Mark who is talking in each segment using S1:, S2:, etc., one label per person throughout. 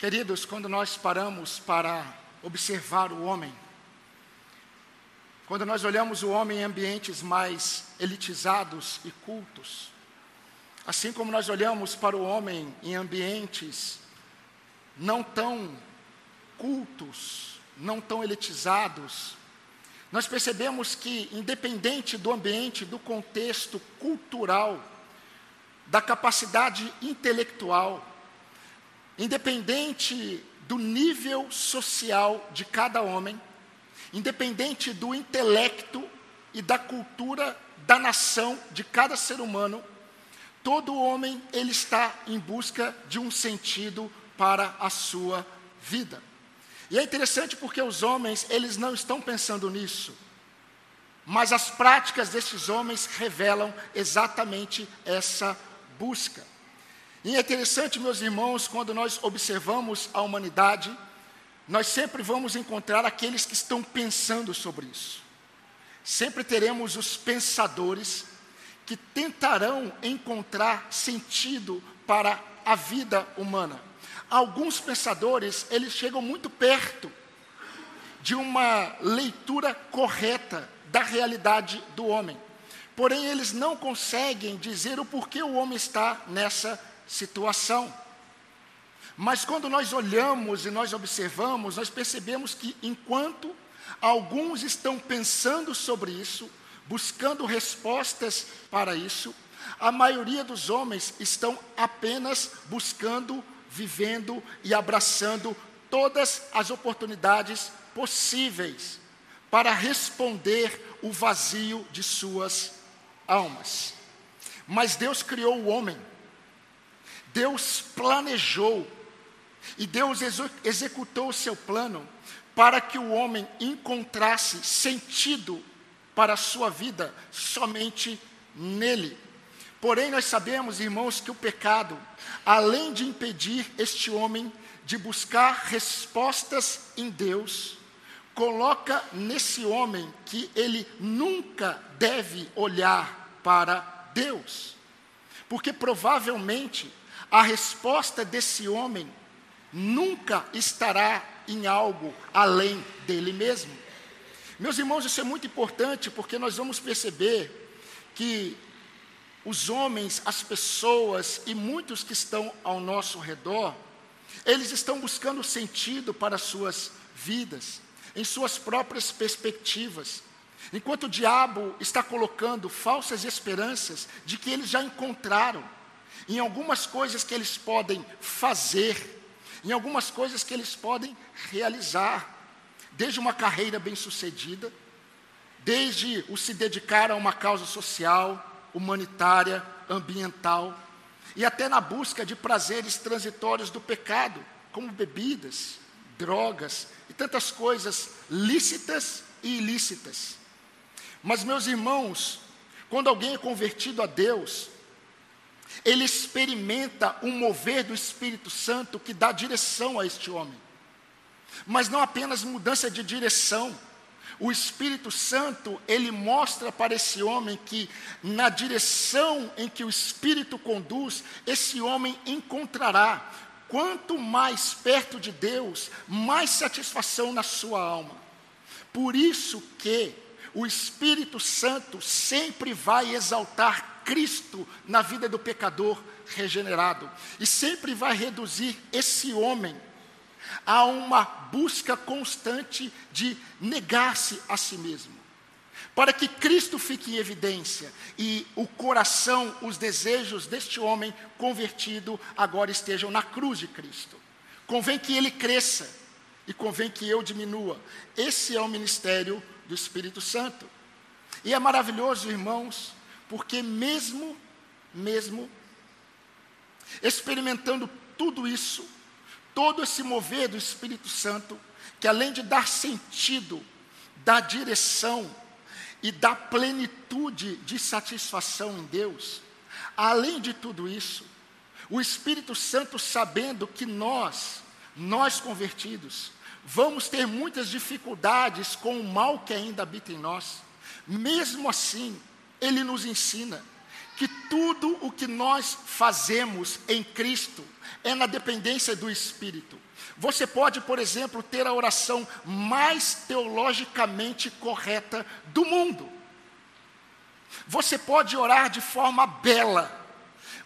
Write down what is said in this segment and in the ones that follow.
S1: Queridos, quando nós paramos para observar o homem, quando nós olhamos o homem em ambientes mais elitizados e cultos, assim como nós olhamos para o homem em ambientes não tão cultos, não tão elitizados, nós percebemos que, independente do ambiente, do contexto cultural, da capacidade intelectual, independente do nível social de cada homem, independente do intelecto e da cultura da nação de cada ser humano, todo homem ele está em busca de um sentido para a sua vida. E é interessante porque os homens, eles não estão pensando nisso. Mas as práticas desses homens revelam exatamente essa busca. E é interessante, meus irmãos, quando nós observamos a humanidade, nós sempre vamos encontrar aqueles que estão pensando sobre isso. Sempre teremos os pensadores que tentarão encontrar sentido para a vida humana. Alguns pensadores, eles chegam muito perto de uma leitura correta da realidade do homem. Porém, eles não conseguem dizer o porquê o homem está nessa situação. Mas quando nós olhamos e nós observamos, nós percebemos que enquanto alguns estão pensando sobre isso, buscando respostas para isso, a maioria dos homens estão apenas buscando, vivendo e abraçando todas as oportunidades possíveis para responder o vazio de suas almas. Mas Deus criou o homem Deus planejou e Deus executou o seu plano para que o homem encontrasse sentido para a sua vida somente nele. Porém, nós sabemos, irmãos, que o pecado, além de impedir este homem de buscar respostas em Deus, coloca nesse homem que ele nunca deve olhar para Deus. Porque provavelmente a resposta desse homem nunca estará em algo além dele mesmo. Meus irmãos, isso é muito importante porque nós vamos perceber que os homens, as pessoas e muitos que estão ao nosso redor, eles estão buscando sentido para suas vidas, em suas próprias perspectivas. Enquanto o diabo está colocando falsas esperanças de que eles já encontraram em algumas coisas que eles podem fazer, em algumas coisas que eles podem realizar, desde uma carreira bem-sucedida, desde o se dedicar a uma causa social, humanitária, ambiental, e até na busca de prazeres transitórios do pecado, como bebidas, drogas e tantas coisas lícitas e ilícitas. Mas, meus irmãos, quando alguém é convertido a Deus, ele experimenta um mover do Espírito Santo que dá direção a este homem. Mas não apenas mudança de direção. O Espírito Santo, ele mostra para esse homem que na direção em que o Espírito conduz, esse homem encontrará quanto mais perto de Deus, mais satisfação na sua alma. Por isso que o Espírito Santo sempre vai exaltar Cristo na vida do pecador regenerado. E sempre vai reduzir esse homem a uma busca constante de negar-se a si mesmo. Para que Cristo fique em evidência e o coração, os desejos deste homem convertido agora estejam na cruz de Cristo. Convém que ele cresça e convém que eu diminua. Esse é o ministério do Espírito Santo. E é maravilhoso, irmãos, porque mesmo, mesmo, experimentando tudo isso, todo esse mover do Espírito Santo, que além de dar sentido, dá direção e dá plenitude de satisfação em Deus, além de tudo isso, o Espírito Santo sabendo que nós, nós convertidos, vamos ter muitas dificuldades com o mal que ainda habita em nós, mesmo assim, ele nos ensina que tudo o que nós fazemos em Cristo é na dependência do Espírito. Você pode, por exemplo, ter a oração mais teologicamente correta do mundo. Você pode orar de forma bela.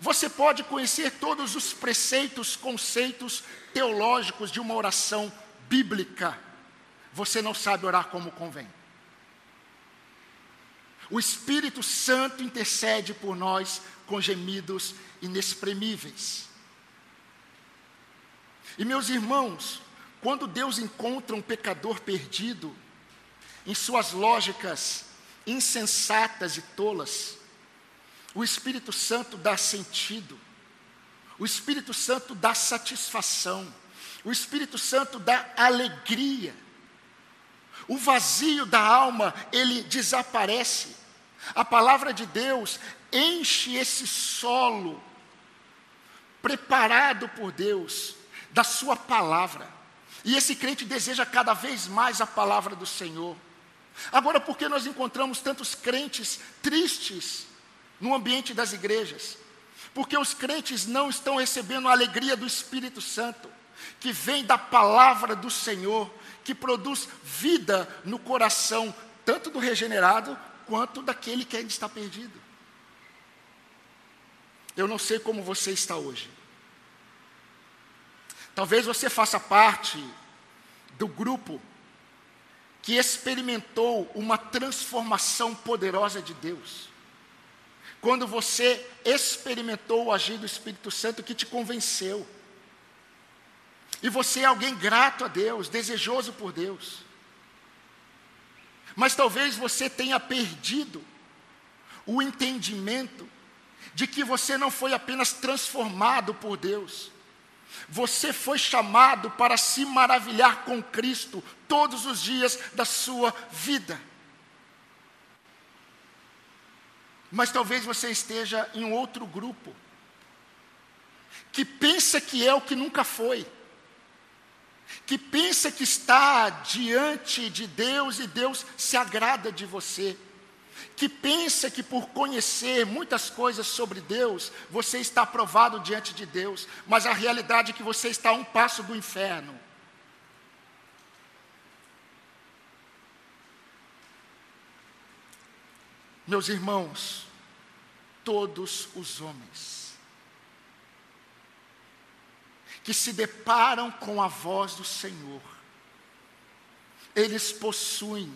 S1: Você pode conhecer todos os preceitos, conceitos teológicos de uma oração bíblica. Você não sabe orar como convém. O Espírito Santo intercede por nós com gemidos inexprimíveis. E meus irmãos, quando Deus encontra um pecador perdido, em suas lógicas insensatas e tolas, o Espírito Santo dá sentido, o Espírito Santo dá satisfação, o Espírito Santo dá alegria, o vazio da alma, ele desaparece. A palavra de Deus enche esse solo preparado por Deus da Sua palavra. E esse crente deseja cada vez mais a palavra do Senhor. Agora, por que nós encontramos tantos crentes tristes no ambiente das igrejas? Porque os crentes não estão recebendo a alegria do Espírito Santo, que vem da palavra do Senhor, que produz vida no coração, tanto do regenerado quanto daquele que ainda está perdido. Eu não sei como você está hoje. Talvez você faça parte do grupo que experimentou uma transformação poderosa de Deus. Quando você experimentou o agir do Espírito Santo que te convenceu. E você é alguém grato a Deus, desejoso por Deus. Mas talvez você tenha perdido o entendimento de que você não foi apenas transformado por Deus, você foi chamado para se maravilhar com Cristo todos os dias da sua vida. Mas talvez você esteja em outro grupo, que pensa que é o que nunca foi, que pensa que está diante de Deus e Deus se agrada de você. Que pensa que por conhecer muitas coisas sobre Deus, você está aprovado diante de Deus, mas a realidade é que você está a um passo do inferno. Meus irmãos, todos os homens que se deparam com a voz do Senhor, eles possuem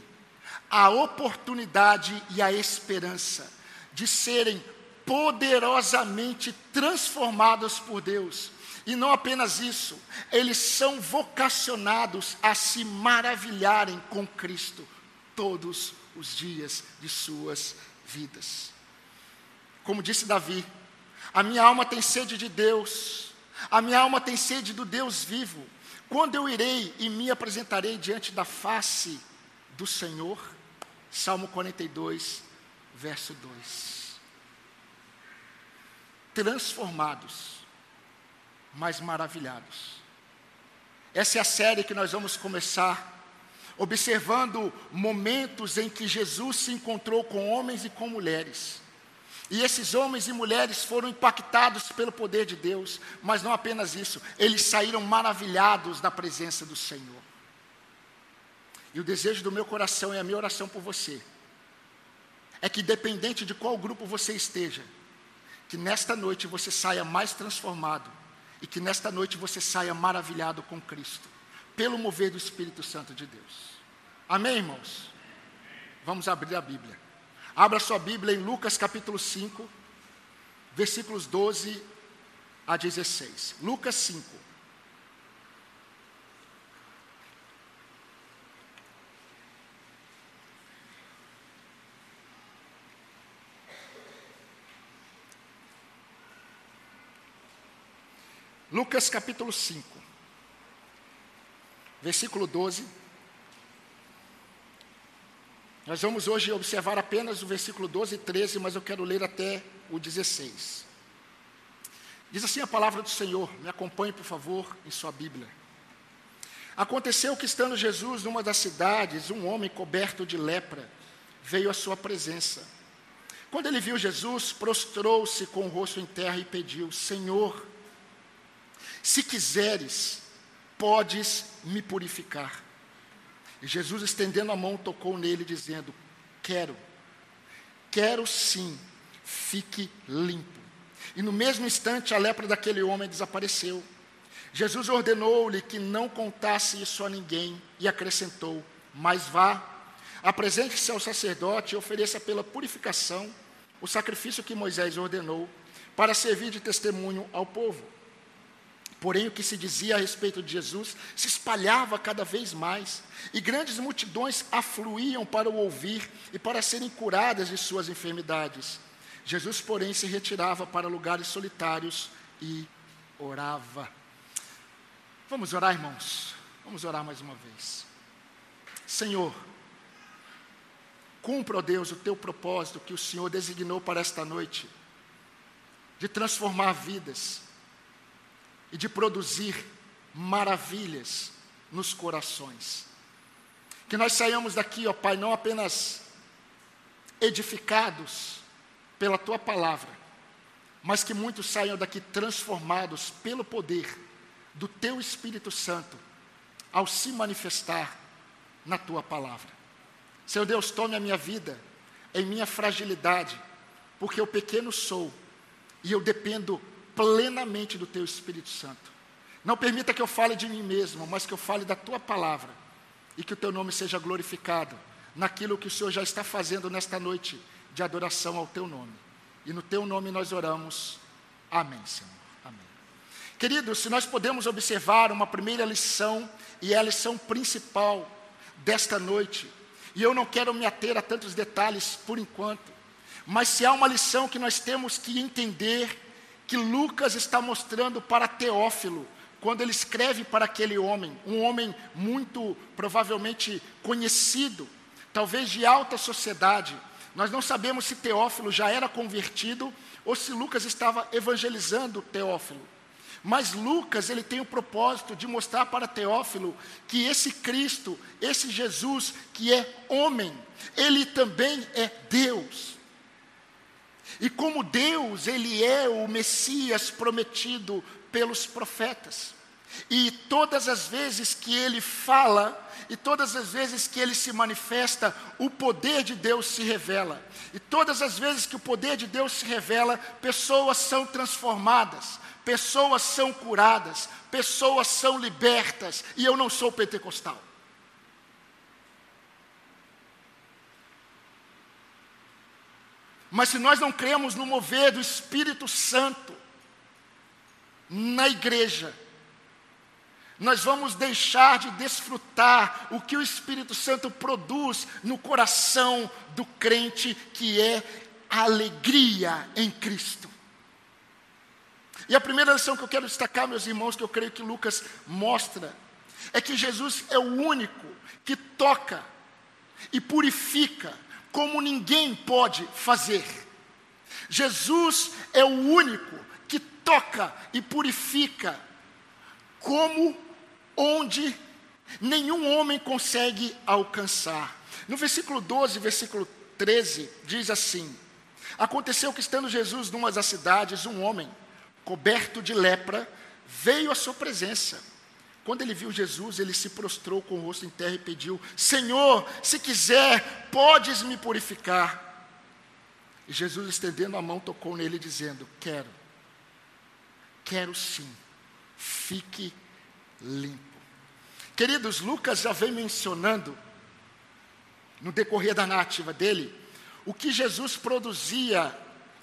S1: a oportunidade e a esperança de serem poderosamente transformados por Deus. E não apenas isso, eles são vocacionados a se maravilharem com Cristo todos os dias de suas vidas. Como disse Davi, a minha alma tem sede de Deus, a minha alma tem sede do Deus vivo. Quando eu irei e me apresentarei diante da face do Senhor? Salmo 42, verso 2. Transformados, mas maravilhados. Essa é a série que nós vamos começar, observando momentos em que Jesus se encontrou com homens e com mulheres. E esses homens e mulheres foram impactados pelo poder de Deus, mas não apenas isso, eles saíram maravilhados da presença do Senhor. E o desejo do meu coração e a minha oração por você é que, independente de qual grupo você esteja, que nesta noite você saia mais transformado e que nesta noite você saia maravilhado com Cristo, pelo mover do Espírito Santo de Deus. Amém, irmãos? Vamos abrir a Bíblia. Abra sua Bíblia em Lucas capítulo 5, versículos 12 a 16. Lucas 5. Lucas capítulo 5, versículo 12. Nós vamos hoje observar apenas o versículo 12 e 13, mas eu quero ler até o 16. Diz assim a palavra do Senhor, me acompanhe por favor em sua Bíblia. Aconteceu que, estando Jesus numa das cidades, um homem coberto de lepra veio à sua presença. Quando ele viu Jesus, prostrou-se com o rosto em terra e pediu: Senhor, se quiseres, podes me purificar. E Jesus, estendendo a mão, tocou nele, dizendo: Quero, quero sim, fique limpo. E no mesmo instante a lepra daquele homem desapareceu. Jesus ordenou-lhe que não contasse isso a ninguém e acrescentou: Mas vá, apresente-se ao sacerdote e ofereça pela purificação o sacrifício que Moisés ordenou, para servir de testemunho ao povo. Porém, o que se dizia a respeito de Jesus se espalhava cada vez mais, e grandes multidões afluíam para o ouvir e para serem curadas de suas enfermidades. Jesus, porém, se retirava para lugares solitários e orava. Vamos orar, irmãos? Vamos orar mais uma vez. Senhor, cumpra, ó Deus, o teu propósito que o Senhor designou para esta noite, de transformar vidas e de produzir maravilhas nos corações. Que nós saiamos daqui, ó Pai, não apenas edificados pela tua palavra, mas que muitos saiam daqui transformados pelo poder do teu Espírito Santo ao se manifestar na tua palavra. Senhor Deus, tome a minha vida em minha fragilidade, porque eu pequeno sou e eu dependo plenamente do teu Espírito Santo. Não permita que eu fale de mim mesmo, mas que eu fale da tua palavra e que o teu nome seja glorificado naquilo que o Senhor já está fazendo nesta noite de adoração ao teu nome. E no teu nome nós oramos. Amém, Senhor. Queridos, se nós podemos observar uma primeira lição, e é a lição principal desta noite, e eu não quero me ater a tantos detalhes por enquanto, mas se há uma lição que nós temos que entender, que Lucas está mostrando para Teófilo, quando ele escreve para aquele homem, um homem muito provavelmente conhecido, talvez de alta sociedade. Nós não sabemos se Teófilo já era convertido ou se Lucas estava evangelizando Teófilo. Mas Lucas, ele tem o propósito de mostrar para Teófilo que esse Cristo, esse Jesus que é homem, ele também é Deus. E como Deus, ele é o Messias prometido pelos profetas. E todas as vezes que ele fala, e todas as vezes que ele se manifesta, o poder de Deus se revela. E todas as vezes que o poder de Deus se revela, pessoas são transformadas, pessoas são curadas, pessoas são libertas, e eu não sou pentecostal. Mas se nós não cremos no mover do Espírito Santo na igreja, nós vamos deixar de desfrutar o que o Espírito Santo produz no coração do crente, que é a alegria em Cristo. E a primeira lição que eu quero destacar, meus irmãos, que eu creio que Lucas mostra, é que Jesus é o único que toca e purifica como ninguém pode fazer. Jesus é o único que toca e purifica como onde nenhum homem consegue alcançar. No versículo 12, versículo 13, diz assim: Aconteceu que estando Jesus numa das cidades, um homem coberto de lepra, veio à sua presença. Quando ele viu Jesus, ele se prostrou com o rosto em terra e pediu: Senhor, se quiser, podes me purificar. E Jesus, estendendo a mão, tocou nele, dizendo: Quero, quero sim, fique limpo. Queridos, Lucas já vem mencionando, no decorrer da narrativa dele, o que Jesus produzia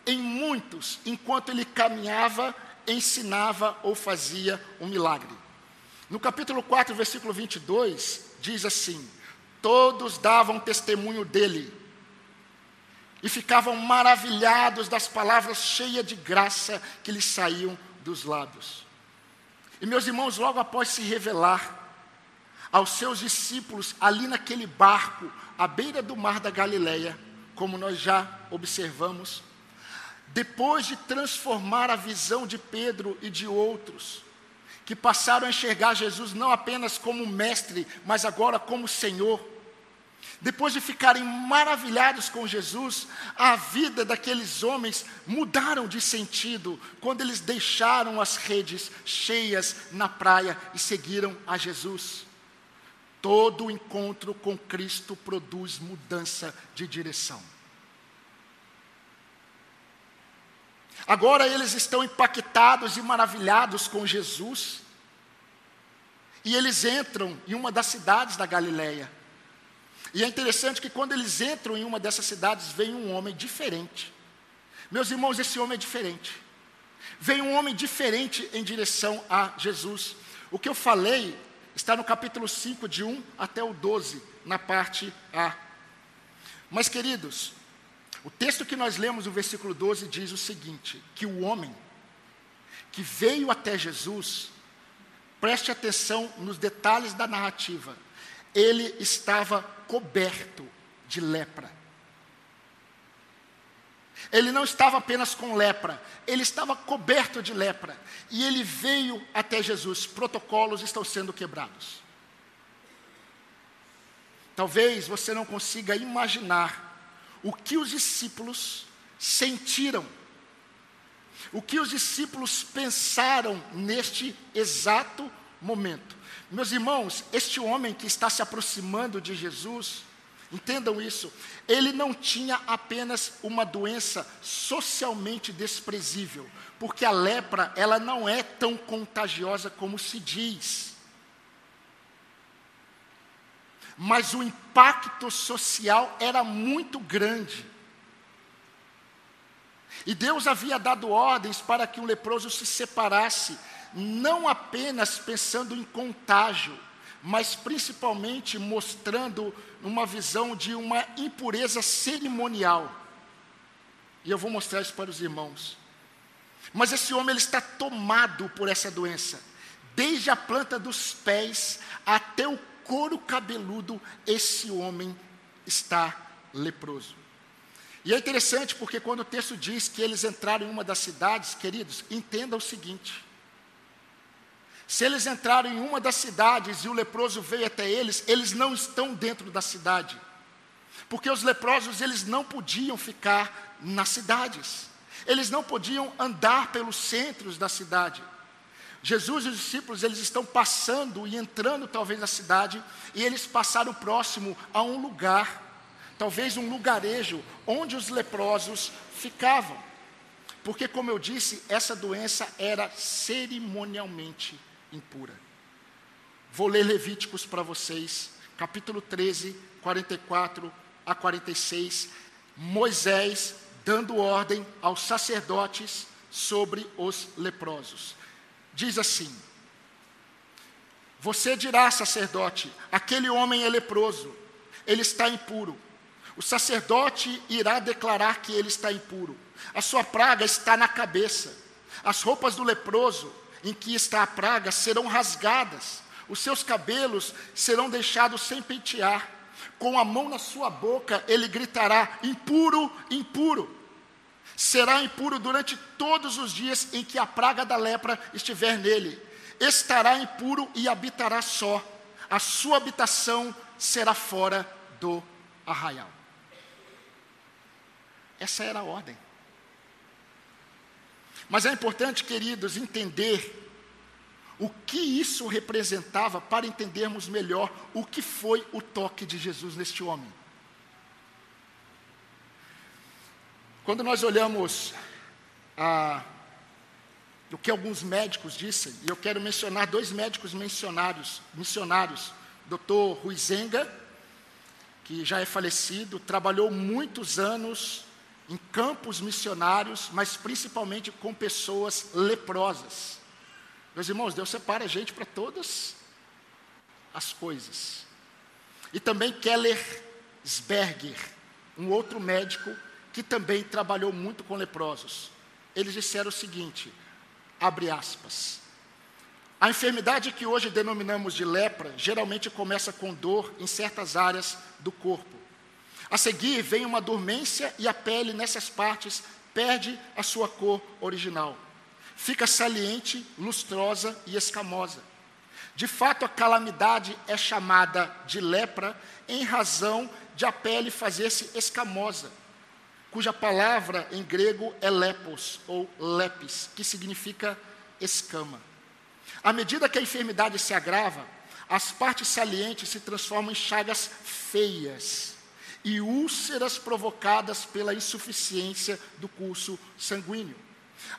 S1: em muitos enquanto ele caminhava, ensinava ou fazia um milagre. No capítulo 4, versículo 22, diz assim: Todos davam testemunho dele e ficavam maravilhados das palavras cheias de graça que lhes saíam dos lábios. E meus irmãos, logo após se revelar aos seus discípulos ali naquele barco, à beira do mar da Galileia, como nós já observamos, depois de transformar a visão de Pedro e de outros, que passaram a enxergar Jesus não apenas como mestre, mas agora como Senhor, Depois de ficarem maravilhados com Jesus, a vida daqueles homens mudaram de sentido quando eles deixaram as redes cheias na praia e seguiram a Jesus. Todo encontro com Cristo produz mudança de direção. Agora eles estão impactados e maravilhados com Jesus. E eles entram em uma das cidades da Galileia. E é interessante que quando eles entram em uma dessas cidades, vem um homem diferente. Meus irmãos, esse homem é diferente. Vem um homem diferente em direção a Jesus. O que eu falei está no capítulo 5, de 1 até o 12, na parte A. Mas, queridos, o texto que nós lemos no versículo 12 diz o seguinte: que o homem que veio até Jesus, preste atenção nos detalhes da narrativa, ele estava coberto de lepra. Ele não estava apenas com lepra, ele estava coberto de lepra. E ele veio até Jesus. Protocolos estão sendo quebrados. Talvez você não consiga imaginar o que os discípulos sentiram, o que os discípulos pensaram neste exato momento. Meus irmãos, este homem que está se aproximando de Jesus, entendam isso, ele não tinha apenas uma doença socialmente desprezível, porque a lepra, ela não é tão contagiosa como se diz. Mas o impacto social era muito grande. E Deus havia dado ordens para que o leproso se separasse não apenas pensando em contágio, mas principalmente mostrando uma visão de uma impureza cerimonial. E eu vou mostrar isso para os irmãos. Mas esse homem ele está tomado por essa doença, desde a planta dos pés até o couro cabeludo, esse homem está leproso. E é interessante porque quando o texto diz que eles entraram em uma das cidades, queridos, entenda o seguinte: se eles entraram em uma das cidades e o leproso veio até eles, eles não estão dentro da cidade. Porque os leprosos, eles não podiam ficar nas cidades. Eles não podiam andar pelos centros da cidade. Jesus e os discípulos, eles estão passando e entrando talvez na cidade, e eles passaram próximo a um lugar, talvez um lugarejo, onde os leprosos ficavam. Porque, como eu disse, essa doença era cerimonialmente impura. Vou ler Levíticos para vocês, capítulo 13, 44 a 46. Moisés dando ordem aos sacerdotes sobre os leprosos. Diz assim: Você dirá, sacerdote, aquele homem é leproso, ele está impuro. O sacerdote irá declarar que ele está impuro. A sua praga está na cabeça. As roupas do leproso em que está a praga serão rasgadas, os seus cabelos serão deixados sem pentear. Com a mão na sua boca, ele gritará: impuro, impuro. Será impuro durante todos os dias em que a praga da lepra estiver nele. Estará impuro e habitará só. A sua habitação será fora do arraial. Essa era a ordem. Mas é importante, queridos, entender o que isso representava para entendermos melhor o que foi o toque de Jesus neste homem. Quando nós olhamos a, o que alguns médicos dizem, e eu quero mencionar dois médicos missionários, missionários, Dr. Ruizenga, que já é falecido, trabalhou muitos anos em campos missionários, mas principalmente com pessoas leprosas. Meus irmãos, Deus separa a gente para todas as coisas. E também Keller Sberger, um outro médico que também trabalhou muito com leprosos. Eles disseram o seguinte: abre aspas. A enfermidade que hoje denominamos de lepra geralmente começa com dor em certas áreas do corpo. A seguir vem uma dormência e a pele nessas partes perde a sua cor original. Fica saliente, lustrosa e escamosa. De fato, a calamidade é chamada de lepra em razão de a pele fazer-se escamosa, cuja palavra em grego é lepos ou lepis, que significa escama. À medida que a enfermidade se agrava, as partes salientes se transformam em chagas feias e úlceras provocadas pela insuficiência do curso sanguíneo.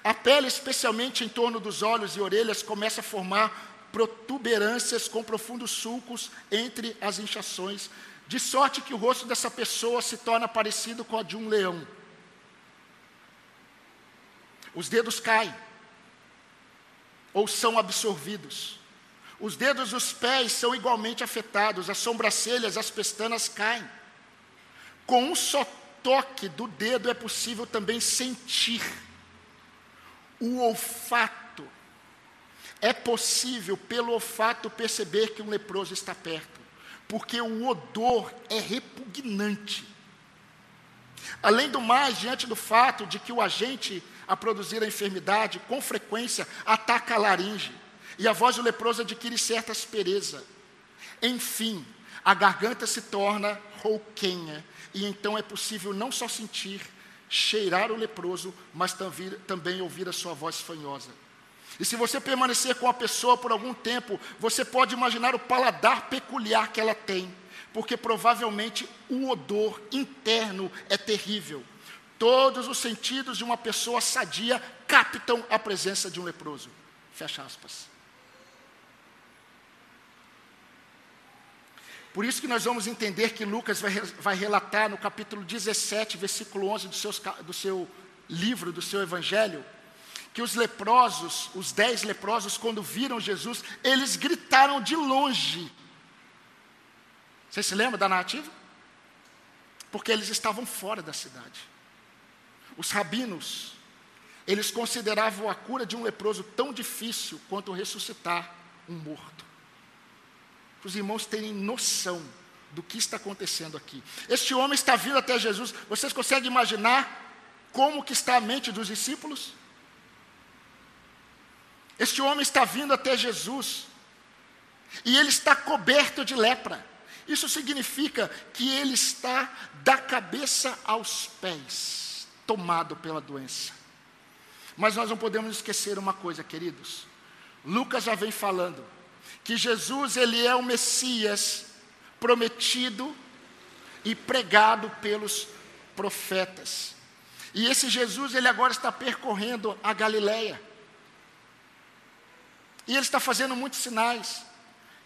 S1: A pele, especialmente em torno dos olhos e orelhas, começa a formar protuberâncias com profundos sulcos entre as inchações, de sorte que o rosto dessa pessoa se torna parecido com o de um leão. Os dedos caem, ou são absorvidos. Os dedos dos pés são igualmente afetados, as sobrancelhas, as pestanas caem. Com um só toque do dedo é possível também sentir o olfato. É possível, pelo olfato, perceber que um leproso está perto, porque o odor é repugnante. Além do mais, diante do fato de que o agente a produzir a enfermidade, com frequência ataca a laringe, e a voz do leproso adquire certa aspereza. Enfim, a garganta se torna rouquenha, e então é possível não só sentir, cheirar o leproso, mas também ouvir a sua voz fanhosa. E se você permanecer com a pessoa por algum tempo, você pode imaginar o paladar peculiar que ela tem, porque provavelmente o odor interno é terrível. Todos os sentidos de uma pessoa sadia captam a presença de um leproso. Fecha aspas. Por isso que nós vamos entender que Lucas vai, vai relatar no capítulo 17, versículo 11 do, seus, do seu livro, do seu evangelho, que os leprosos, os dez leprosos, quando viram Jesus, eles gritaram de longe. Você se lembra da narrativa? Porque eles estavam fora da cidade. Os rabinos, eles consideravam a cura de um leproso tão difícil quanto ressuscitar um morto para os irmãos terem noção do que está acontecendo aqui. Este homem está vindo até Jesus. Vocês conseguem imaginar como que está a mente dos discípulos? Este homem está vindo até Jesus. E ele está coberto de lepra. Isso significa que ele está da cabeça aos pés, tomado pela doença. Mas nós não podemos esquecer uma coisa, queridos. Lucas já vem falando que Jesus ele é o Messias prometido e pregado pelos profetas. E esse Jesus ele agora está percorrendo a Galileia. E ele está fazendo muitos sinais.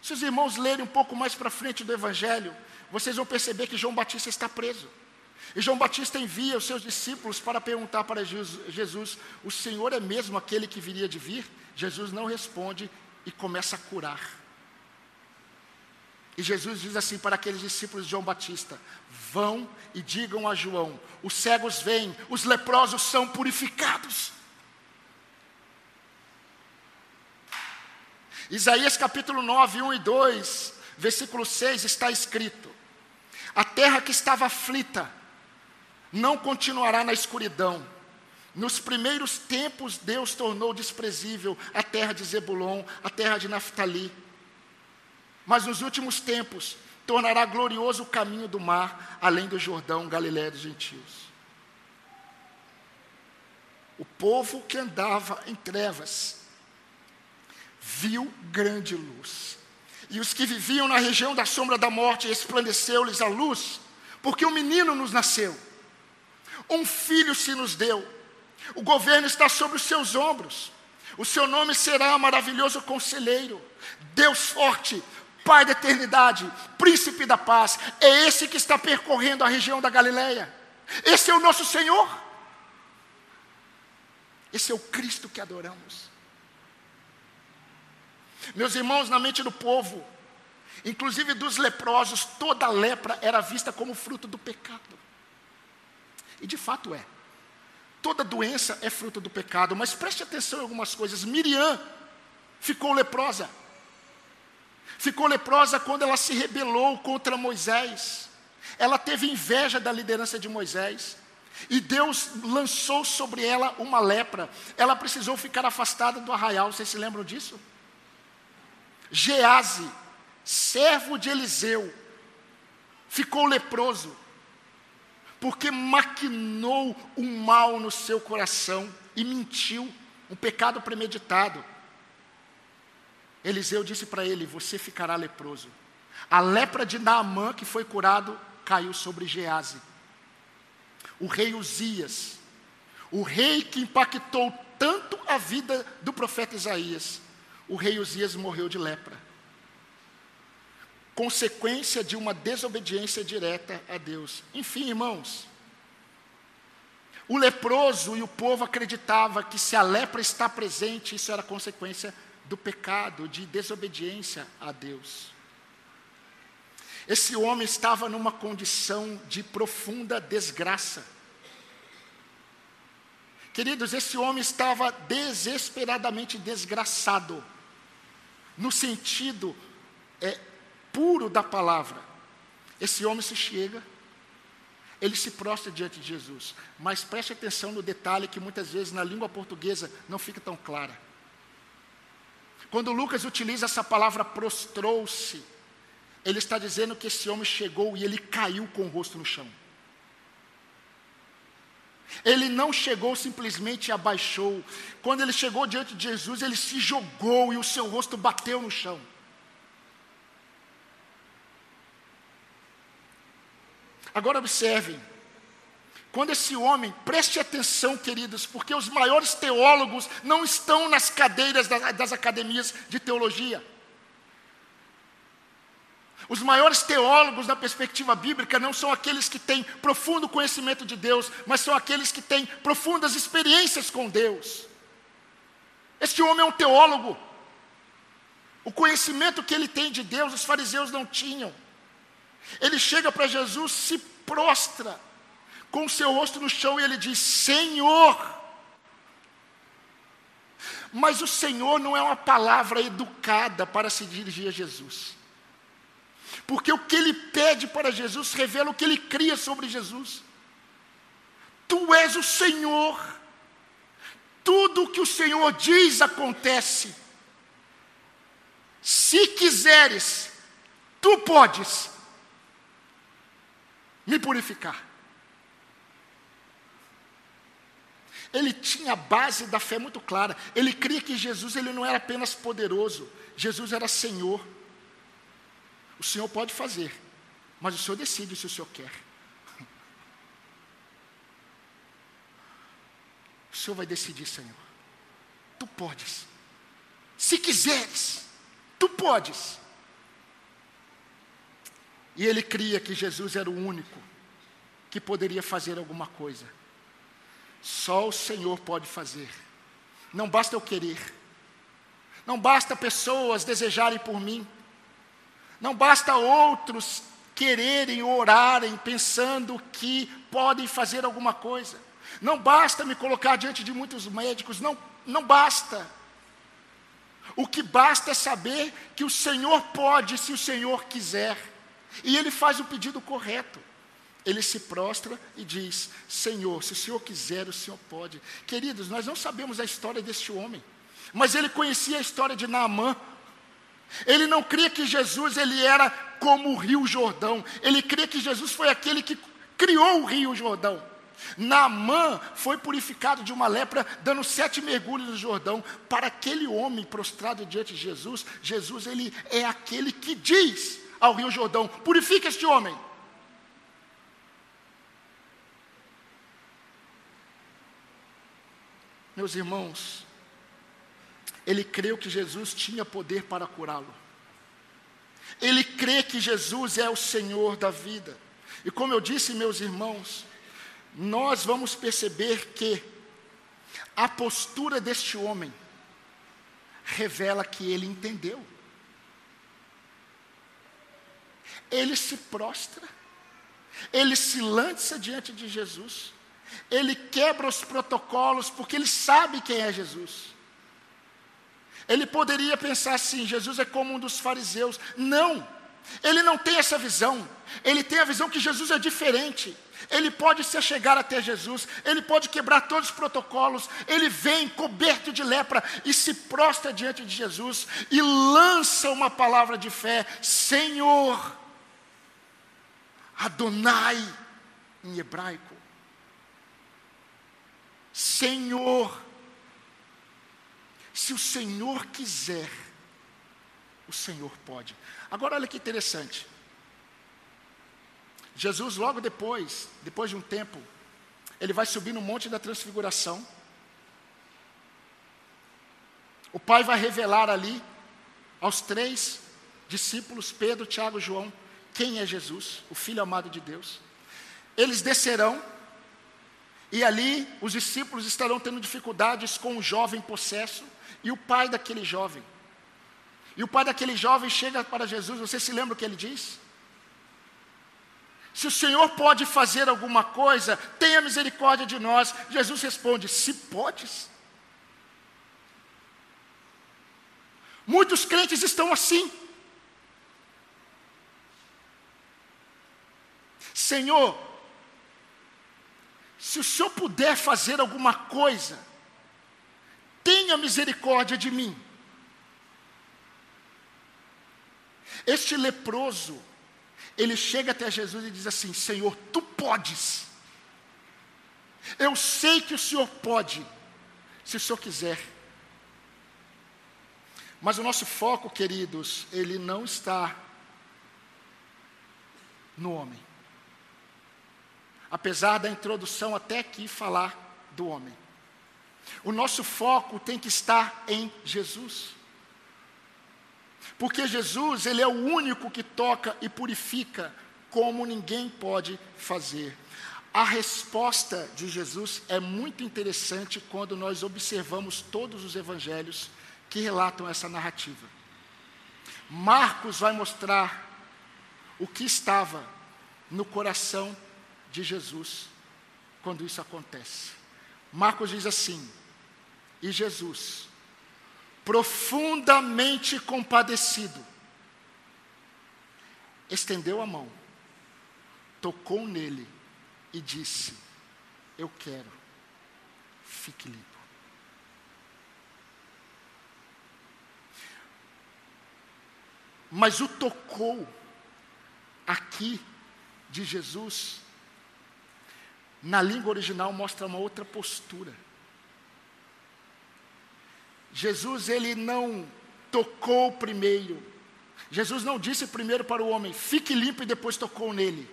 S1: Se os irmãos lerem um pouco mais para frente do Evangelho, vocês vão perceber que João Batista está preso. E João Batista envia os seus discípulos para perguntar para Jesus: O Senhor é mesmo aquele que viria de vir? Jesus não responde e começa a curar. E Jesus diz assim para aqueles discípulos de João Batista: Vão e digam a João: os cegos vêm, os leprosos são purificados. Isaías capítulo 9, 1 e 2, versículo 6 está escrito: A terra que estava aflita não continuará na escuridão nos primeiros tempos, Deus tornou desprezível a terra de Zebulon, a terra de Naftali. Mas nos últimos tempos, tornará glorioso o caminho do mar, além do Jordão, Galiléia dos gentios. O povo que andava em trevas viu grande luz. E os que viviam na região da sombra da morte, resplandeceu-lhes a luz, porque um menino nos nasceu, um filho se nos deu o governo está sobre os seus ombros. O seu nome será maravilhoso conselheiro, Deus forte, Pai da eternidade, príncipe da paz. É esse que está percorrendo a região da Galileia. Esse é o nosso Senhor. Esse é o Cristo que adoramos. Meus irmãos, na mente do povo, inclusive dos leprosos, toda lepra era vista como fruto do pecado. E de fato é. Toda doença é fruto do pecado, mas preste atenção em algumas coisas. Miriam ficou leprosa. Ficou leprosa quando ela se rebelou contra Moisés. Ela teve inveja da liderança de Moisés. E Deus lançou sobre ela uma lepra. Ela precisou ficar afastada do arraial. Vocês se lembram disso? Gease, servo de Eliseu, ficou leproso, porque maquinou um mal no seu coração e mentiu, um pecado premeditado. Eliseu disse para ele: Você ficará leproso. A lepra de Naamã, que foi curado, caiu sobre Gease. O rei Uzias, o rei que impactou tanto a vida do profeta Isaías, o rei Uzias morreu de lepra. Consequência de uma desobediência direta a Deus. Enfim, irmãos, o leproso e o povo acreditava que se a lepra está presente, isso era consequência do pecado, de desobediência a Deus. Esse homem estava numa condição de profunda desgraça. Queridos, esse homem estava desesperadamente desgraçado, no sentido é, puro da palavra. Esse homem se chega, ele se prostra diante de Jesus, mas preste atenção no detalhe que muitas vezes na língua portuguesa não fica tão clara. Quando Lucas utiliza essa palavra prostrou-se, ele está dizendo que esse homem chegou e ele caiu com o rosto no chão. Ele não chegou simplesmente e abaixou. Quando ele chegou diante de Jesus, ele se jogou e o seu rosto bateu no chão. Agora observem, quando esse homem, preste atenção, queridos, porque os maiores teólogos não estão nas cadeiras das, das academias de teologia. Os maiores teólogos da perspectiva bíblica não são aqueles que têm profundo conhecimento de Deus, mas são aqueles que têm profundas experiências com Deus. Este homem é um teólogo. O conhecimento que ele tem de Deus, os fariseus não tinham. Ele chega para Jesus, se prostra, com o seu rosto no chão, e ele diz: Senhor. Mas o Senhor não é uma palavra educada para se dirigir a Jesus. Porque o que ele pede para Jesus revela o que ele cria sobre Jesus. Tu és o Senhor. Tudo o que o Senhor diz acontece. Se quiseres, tu podes me purificar. Ele tinha a base da fé muito clara. Ele cria que Jesus ele não era apenas poderoso, Jesus era Senhor. O Senhor pode fazer, mas o Senhor decide se o Senhor quer. O Senhor vai decidir, Senhor. Tu podes. Se quiseres, tu podes. E ele cria que Jesus era o único que poderia fazer alguma coisa. Só o Senhor pode fazer. Não basta eu querer. Não basta pessoas desejarem por mim. Não basta outros quererem orarem pensando que podem fazer alguma coisa. Não basta me colocar diante de muitos médicos, não, não basta. O que basta é saber que o Senhor pode, se o Senhor quiser. E ele faz o pedido correto. Ele se prostra e diz: Senhor, se o Senhor quiser, o Senhor pode. Queridos, nós não sabemos a história deste homem, mas ele conhecia a história de Naamã, ele não cria que Jesus ele era como o Rio Jordão. Ele cria que Jesus foi aquele que criou o Rio Jordão. Naamã foi purificado de uma lepra, dando sete mergulhos no Jordão. Para aquele homem prostrado diante de Jesus, Jesus ele é aquele que diz ao Rio Jordão: purifica este homem. Meus irmãos, ele creu que Jesus tinha poder para curá-lo. Ele crê que Jesus é o Senhor da vida. E como eu disse, meus irmãos, nós vamos perceber que a postura deste homem revela que ele entendeu. Ele se prostra, ele se lança diante de Jesus, ele quebra os protocolos porque ele sabe quem é Jesus. Ele poderia pensar assim: Jesus é como um dos fariseus. Não, ele não tem essa visão. Ele tem a visão que Jesus é diferente. Ele pode se chegar até Jesus, ele pode quebrar todos os protocolos. Ele vem coberto de lepra e se prostra diante de Jesus e lança uma palavra de fé: Senhor. Adonai em hebraico. Senhor. Se o Senhor quiser, o Senhor pode. Agora olha que interessante. Jesus, logo depois, depois de um tempo, ele vai subir no Monte da Transfiguração. O Pai vai revelar ali aos três discípulos, Pedro, Tiago e João, quem é Jesus, o Filho amado de Deus. Eles descerão, e ali os discípulos estarão tendo dificuldades com o jovem possesso e o pai daquele jovem. E o pai daquele jovem chega para Jesus, você se lembra o que ele diz? Se o Senhor pode fazer alguma coisa, tenha misericórdia de nós. Jesus responde: Se podes. Muitos crentes estão assim. Senhor, se o Senhor puder fazer alguma coisa, tenha misericórdia de mim. Este leproso, ele chega até Jesus e diz assim: Senhor, tu podes. Eu sei que o Senhor pode, se o Senhor quiser. Mas o nosso foco, queridos, ele não está no homem. Apesar da introdução até aqui falar do homem. O nosso foco tem que estar em Jesus. Porque Jesus, ele é o único que toca e purifica como ninguém pode fazer. A resposta de Jesus é muito interessante quando nós observamos todos os evangelhos que relatam essa narrativa. Marcos vai mostrar o que estava no coração de Jesus quando isso acontece. Marcos diz assim: E Jesus, profundamente compadecido, estendeu a mão, tocou nele e disse: Eu quero, fique limpo. Mas o tocou aqui de Jesus, na língua original mostra uma outra postura. Jesus ele não tocou primeiro. Jesus não disse primeiro para o homem, fique limpo e depois tocou nele.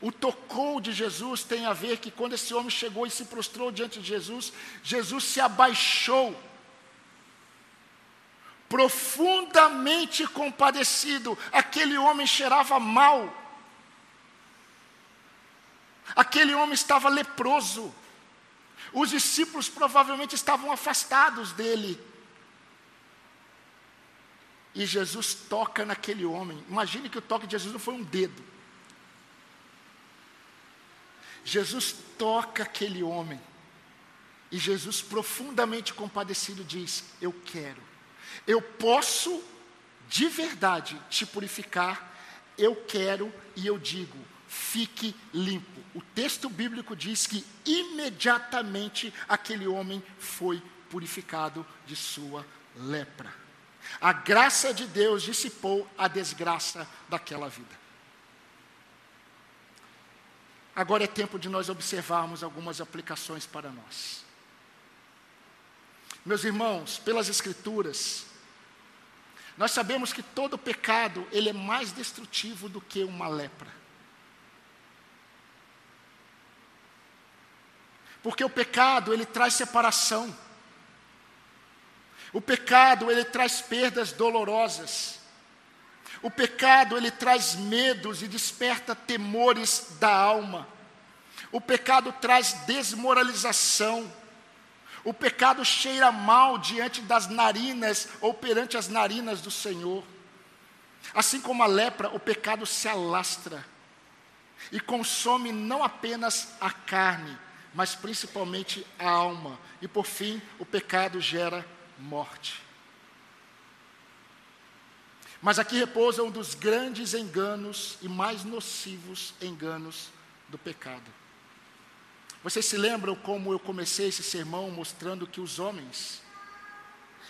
S1: O tocou de Jesus tem a ver que quando esse homem chegou e se prostrou diante de Jesus, Jesus se abaixou, profundamente compadecido. Aquele homem cheirava mal, aquele homem estava leproso. Os discípulos provavelmente estavam afastados dele. E Jesus toca naquele homem. Imagine que o toque de Jesus não foi um dedo. Jesus toca aquele homem. E Jesus, profundamente compadecido, diz: Eu quero. Eu posso de verdade te purificar. Eu quero e eu digo: fique limpo. O texto bíblico diz que imediatamente aquele homem foi purificado de sua lepra. A graça de Deus dissipou a desgraça daquela vida. Agora é tempo de nós observarmos algumas aplicações para nós. Meus irmãos, pelas escrituras, nós sabemos que todo pecado, ele é mais destrutivo do que uma lepra. Porque o pecado, ele traz separação. O pecado, ele traz perdas dolorosas. O pecado, ele traz medos e desperta temores da alma. O pecado traz desmoralização. O pecado cheira mal diante das narinas ou perante as narinas do Senhor. Assim como a lepra, o pecado se alastra e consome não apenas a carne, mas principalmente a alma. E por fim, o pecado gera morte. Mas aqui repousa um dos grandes enganos e mais nocivos enganos do pecado. Vocês se lembram como eu comecei esse sermão mostrando que os homens,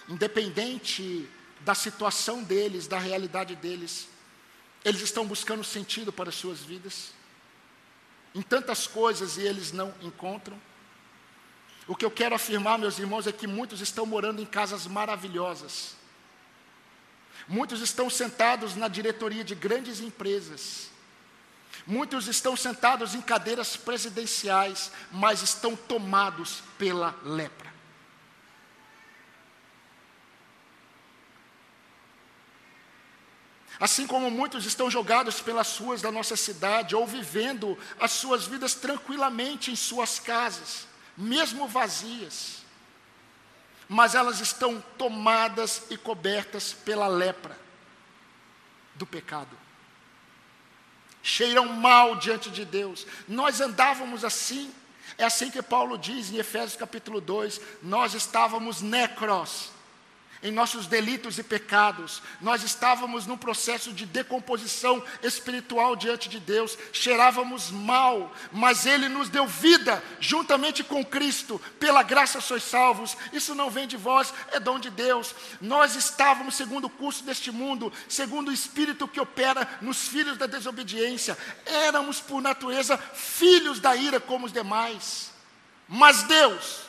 S1: independente da situação deles, da realidade deles, Eles estão buscando sentido para as suas vidas, em tantas coisas e eles não encontram. O que eu quero afirmar, meus irmãos, é que muitos estão morando em casas maravilhosas. Muitos estão sentados na diretoria de grandes empresas. Muitos estão sentados em cadeiras presidenciais, mas estão tomados pela lepra. Assim como muitos estão jogados pelas ruas da nossa cidade ou vivendo as suas vidas tranquilamente em suas casas, mesmo vazias, mas elas estão tomadas e cobertas pela lepra do pecado. Cheiram mal diante de Deus. Nós andávamos assim, é assim que Paulo diz em Efésios capítulo 2: nós estávamos necros, em nossos delitos e pecados. Nós estávamos num processo de decomposição espiritual diante de Deus, cheirávamos mal, mas Ele nos deu vida juntamente com Cristo, pela graça sois salvos. Isso não vem de vós, é dom de Deus. Nós estávamos segundo o curso deste mundo, segundo o Espírito que opera nos filhos da desobediência. Éramos, por natureza, filhos da ira como os demais. Mas Deus,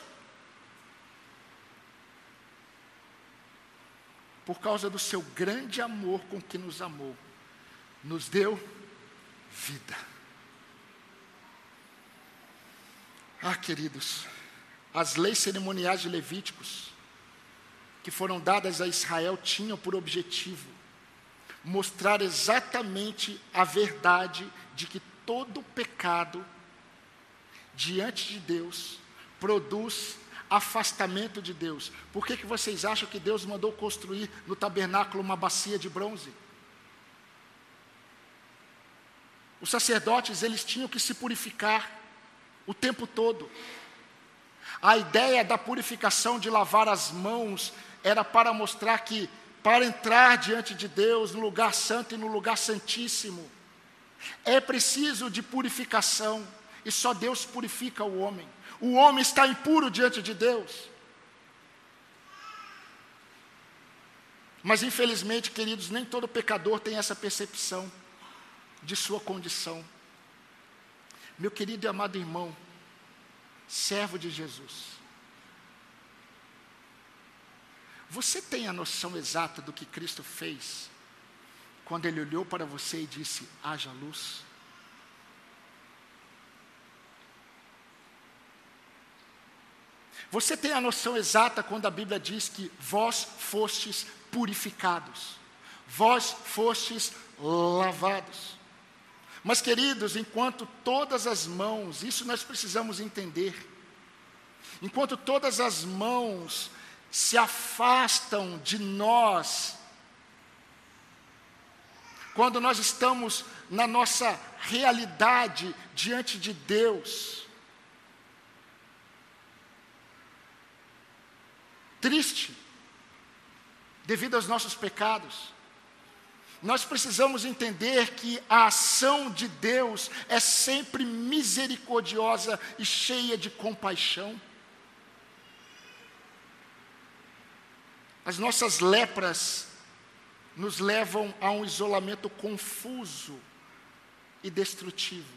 S1: por causa do seu grande amor com que nos amou, nos deu vida. Ah, queridos, as leis cerimoniais de Levíticos, que foram dadas a Israel, tinham por objetivo mostrar exatamente a verdade de que todo pecado diante de Deus produz afastamento de Deus. Por que, que vocês acham que Deus mandou construir no tabernáculo uma bacia de bronze? Os sacerdotes, eles tinham que se purificar o tempo todo. A ideia da purificação de lavar as mãos era para mostrar que, para entrar diante de Deus, no lugar santo e no lugar santíssimo, é preciso de purificação, e só Deus purifica o homem o homem está impuro diante de Deus. Mas infelizmente, queridos, nem todo pecador tem essa percepção de sua condição. Meu querido e amado irmão, servo de Jesus, você tem a noção exata do que Cristo fez quando Ele olhou para você e disse: haja luz? Você tem a noção exata quando a Bíblia diz que vós fostes purificados, vós fostes lavados. Mas, queridos, enquanto todas as mãos, isso nós precisamos entender, enquanto todas as mãos se afastam de nós, quando nós estamos na nossa realidade diante de Deus, triste, devido aos nossos pecados. Nós precisamos entender que a ação de Deus é sempre misericordiosa e cheia de compaixão. As nossas lepras nos levam a um isolamento confuso e destrutivo.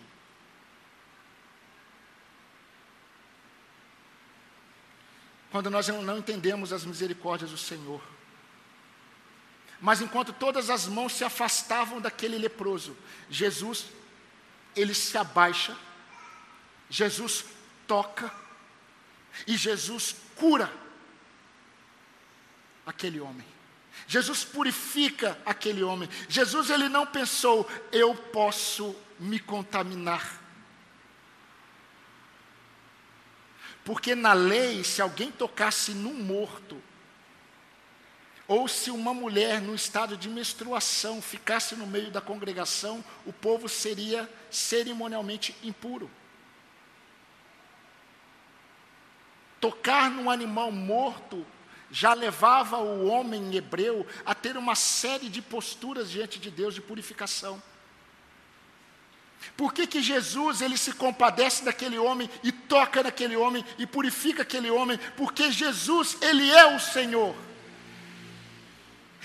S1: Quando nós não entendemos as misericórdias do Senhor. Mas enquanto todas as mãos se afastavam daquele leproso, Jesus, ele se abaixa, Jesus toca e Jesus cura aquele homem. Jesus purifica aquele homem. Jesus ele não pensou, eu posso me contaminar. Porque na lei, se alguém tocasse num morto, ou se uma mulher no estado de menstruação ficasse no meio da congregação, o povo seria cerimonialmente impuro. Tocar num animal morto já levava o homem hebreu a ter uma série de posturas diante de Deus de purificação. Por que, que Jesus ele se compadece daquele homem e toca naquele homem e purifica aquele homem? Porque Jesus ele é o Senhor.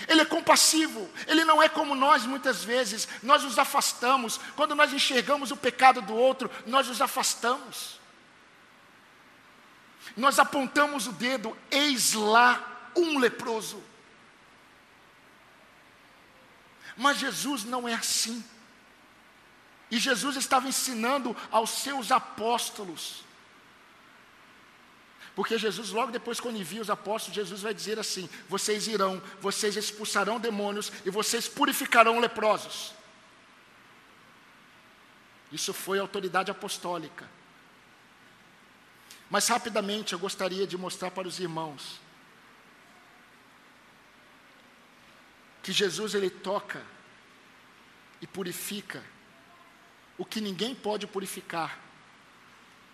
S1: Ele é compassivo, ele não é como nós muitas vezes, nós nos afastamos, quando nós enxergamos o pecado do outro, nós nos afastamos. Nós apontamos o dedo, eis lá um leproso. Mas Jesus não é assim. E Jesus estava ensinando aos seus apóstolos. Porque Jesus, logo depois, quando envia os apóstolos, Jesus vai dizer assim: vocês irão, vocês expulsarão demônios e vocês purificarão leprosos. Isso foi autoridade apostólica. Mas rapidamente eu gostaria de mostrar para os irmãos que Jesus ele toca e purifica o que ninguém pode purificar.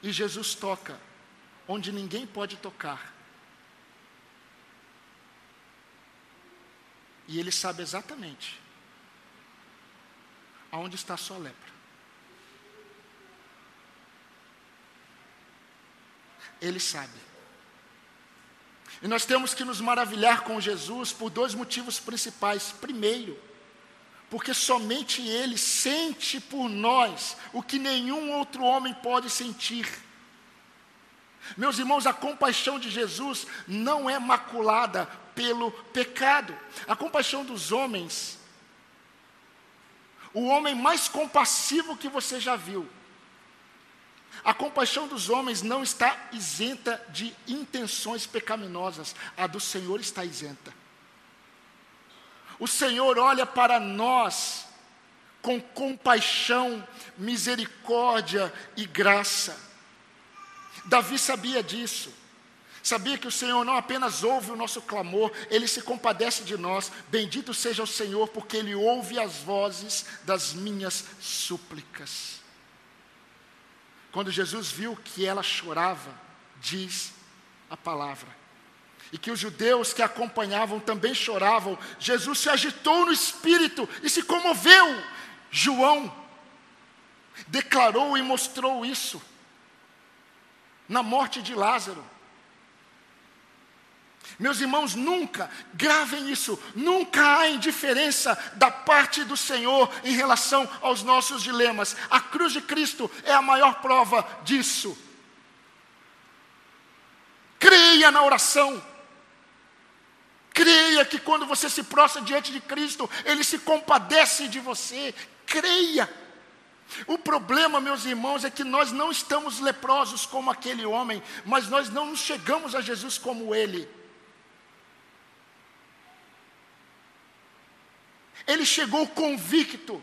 S1: E Jesus toca onde ninguém pode tocar. E ele sabe exatamente aonde está a sua lepra. Ele sabe. E nós temos que nos maravilhar com Jesus por dois motivos principais. Primeiro, porque somente Ele sente por nós o que nenhum outro homem pode sentir. Meus irmãos, a compaixão de Jesus não é maculada pelo pecado. A compaixão dos homens, o homem mais compassivo que você já viu, a compaixão dos homens não está isenta de intenções pecaminosas, a do Senhor está isenta. O Senhor olha para nós com compaixão, misericórdia e graça. Davi sabia disso. Sabia que o Senhor não apenas ouve o nosso clamor, ele se compadece de nós. Bendito seja o Senhor, porque ele ouve as vozes das minhas súplicas. Quando Jesus viu que ela chorava, diz a palavra, e que os judeus que acompanhavam também choravam, Jesus se agitou no espírito e se comoveu. João declarou e mostrou isso na morte de Lázaro. Meus irmãos, nunca, gravem isso, nunca há indiferença da parte do Senhor em relação aos nossos dilemas. A cruz de Cristo é a maior prova disso. Creia na oração. Creia que quando você se prostra diante de Cristo, Ele se compadece de você. Creia. O problema, meus irmãos, é que nós não estamos leprosos como aquele homem, mas nós não chegamos a Jesus como ele. Ele chegou convicto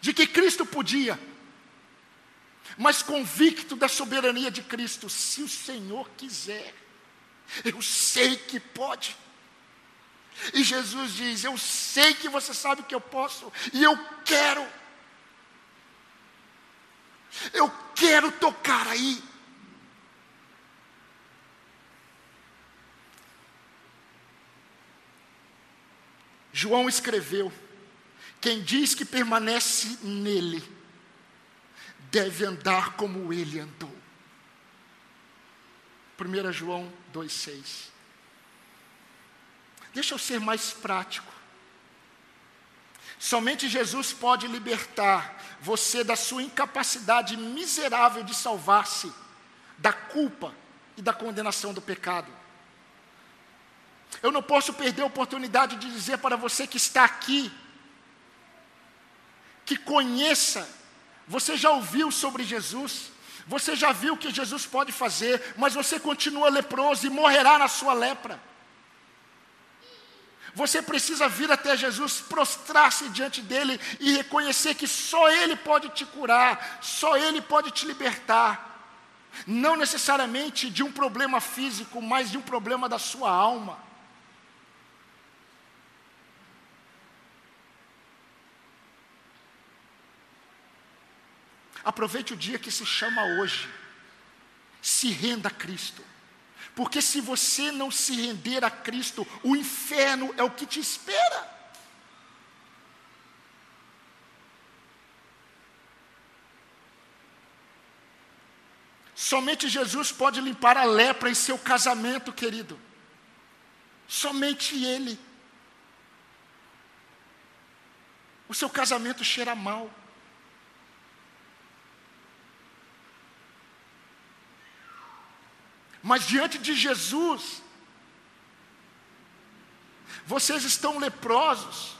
S1: de que Cristo podia, mas convicto da soberania de Cristo, se o Senhor quiser. Eu sei que pode. E Jesus diz: Eu sei que você sabe que eu posso, e eu quero. Eu quero tocar aí. João escreveu: Quem diz que permanece nele, deve andar como ele andou. 1 João 2,6. Deixa eu ser mais prático. Somente Jesus pode libertar você da sua incapacidade miserável de salvar-se da culpa e da condenação do pecado. Eu não posso perder a oportunidade de dizer para você que está aqui, que conheça, você já ouviu sobre Jesus, você já viu o que Jesus pode fazer, mas você continua leproso e morrerá na sua lepra. Você precisa vir até Jesus, prostrar-se diante dele e reconhecer que só Ele pode te curar, só Ele pode te libertar. Não necessariamente de um problema físico, mas de um problema da sua alma. Aproveite o dia que se chama hoje. Se renda a Cristo. Porque se você não se render a Cristo, o inferno é o que te espera. Somente Jesus pode limpar a lepra em seu casamento, querido. Somente Ele. O seu casamento cheira mal. Mas diante de Jesus, vocês estão leprosos.